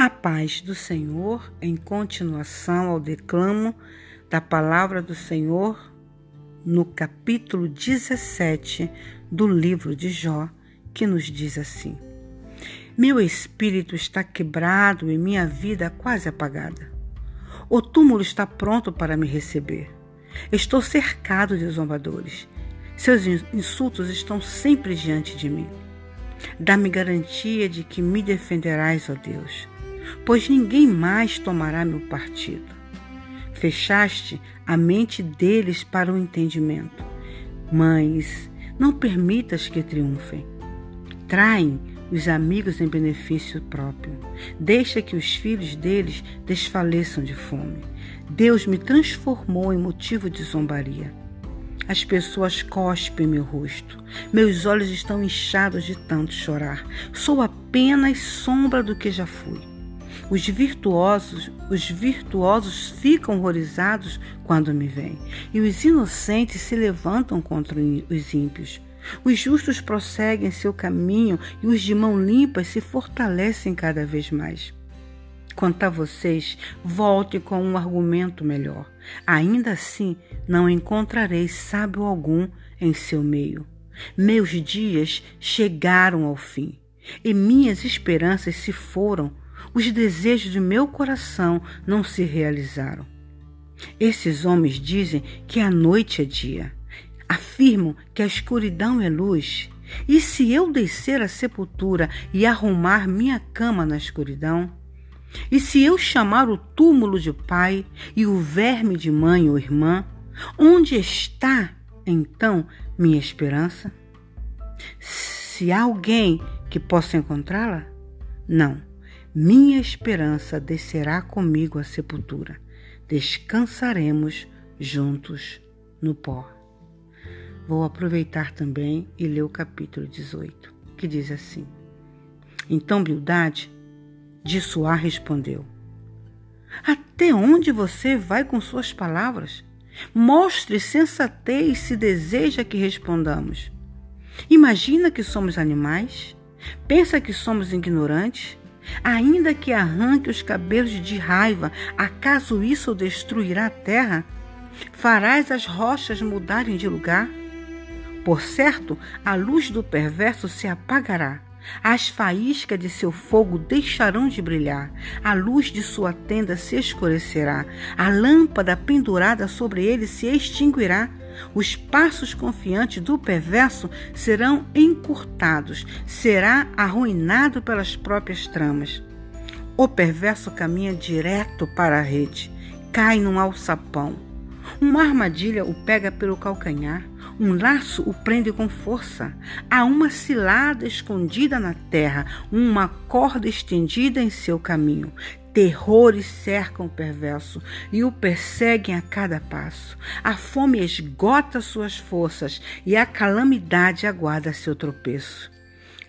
A paz do Senhor, em continuação ao declamo da palavra do Senhor, no capítulo 17 do livro de Jó, que nos diz assim: Meu espírito está quebrado e minha vida quase apagada. O túmulo está pronto para me receber. Estou cercado de zombadores. Seus insultos estão sempre diante de mim. Dá-me garantia de que me defenderás, ó Deus pois ninguém mais tomará meu partido. Fechaste a mente deles para o entendimento. Mães, não permitas que triunfem. Traem os amigos em benefício próprio. Deixa que os filhos deles desfaleçam de fome. Deus me transformou em motivo de zombaria. As pessoas cospem meu rosto. Meus olhos estão inchados de tanto chorar. Sou apenas sombra do que já fui. Os virtuosos, os virtuosos ficam horrorizados quando me veem, e os inocentes se levantam contra os ímpios. Os justos prosseguem seu caminho e os de mão limpa se fortalecem cada vez mais. Quanto a vocês, volte com um argumento melhor. Ainda assim, não encontrarei sábio algum em seu meio. Meus dias chegaram ao fim e minhas esperanças se foram os desejos de meu coração não se realizaram. Esses homens dizem que a noite é dia, afirmam que a escuridão é luz. E se eu descer à sepultura e arrumar minha cama na escuridão? E se eu chamar o túmulo de pai e o verme de mãe ou irmã? Onde está, então, minha esperança? Se há alguém que possa encontrá-la? Não minha esperança descerá comigo à sepultura. Descansaremos juntos no pó. Vou aproveitar também e ler o capítulo 18, que diz assim: Então Bildade de Suá respondeu: Até onde você vai com suas palavras? Mostre sensatez se deseja que respondamos. Imagina que somos animais? Pensa que somos ignorantes? Ainda que arranque os cabelos de raiva, acaso isso destruirá a terra? Farás as rochas mudarem de lugar? Por certo, a luz do perverso se apagará. As faíscas de seu fogo deixarão de brilhar, a luz de sua tenda se escurecerá, a lâmpada pendurada sobre ele se extinguirá. Os passos confiantes do perverso serão encurtados, será arruinado pelas próprias tramas. O perverso caminha direto para a rede, cai num alçapão. Uma armadilha o pega pelo calcanhar, um laço o prende com força. Há uma cilada escondida na terra, uma corda estendida em seu caminho. Terrores cercam o perverso e o perseguem a cada passo. A fome esgota suas forças e a calamidade aguarda seu tropeço.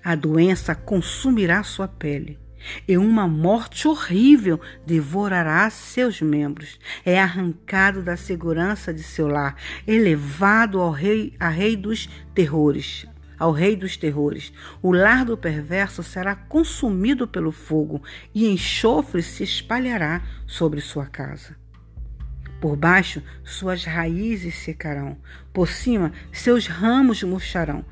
A doença consumirá sua pele e uma morte horrível devorará seus membros. É arrancado da segurança de seu lar, elevado ao rei, a rei dos terrores, ao rei dos terrores. O lar do perverso será consumido pelo fogo e enxofre se espalhará sobre sua casa. Por baixo, suas raízes secarão, por cima, seus ramos murcharão.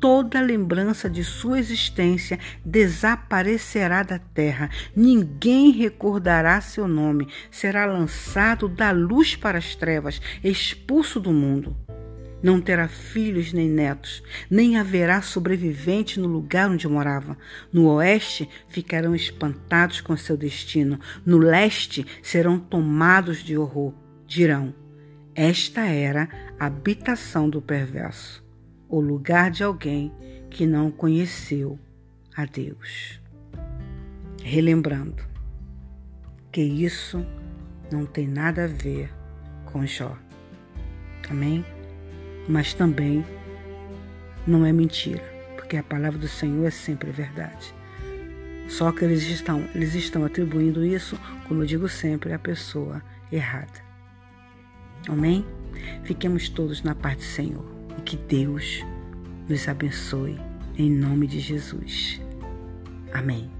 Toda lembrança de sua existência desaparecerá da terra. Ninguém recordará seu nome. Será lançado da luz para as trevas, expulso do mundo. Não terá filhos nem netos, nem haverá sobrevivente no lugar onde morava. No oeste ficarão espantados com seu destino, no leste serão tomados de horror. Dirão: Esta era a habitação do perverso, o lugar de alguém que não conheceu a Deus. Relembrando que isso não tem nada a ver com Jó. Amém? Mas também não é mentira, porque a palavra do Senhor é sempre verdade. Só que eles estão, eles estão atribuindo isso, como eu digo sempre, à pessoa errada. Amém? Fiquemos todos na paz do Senhor e que Deus nos abençoe em nome de Jesus. Amém.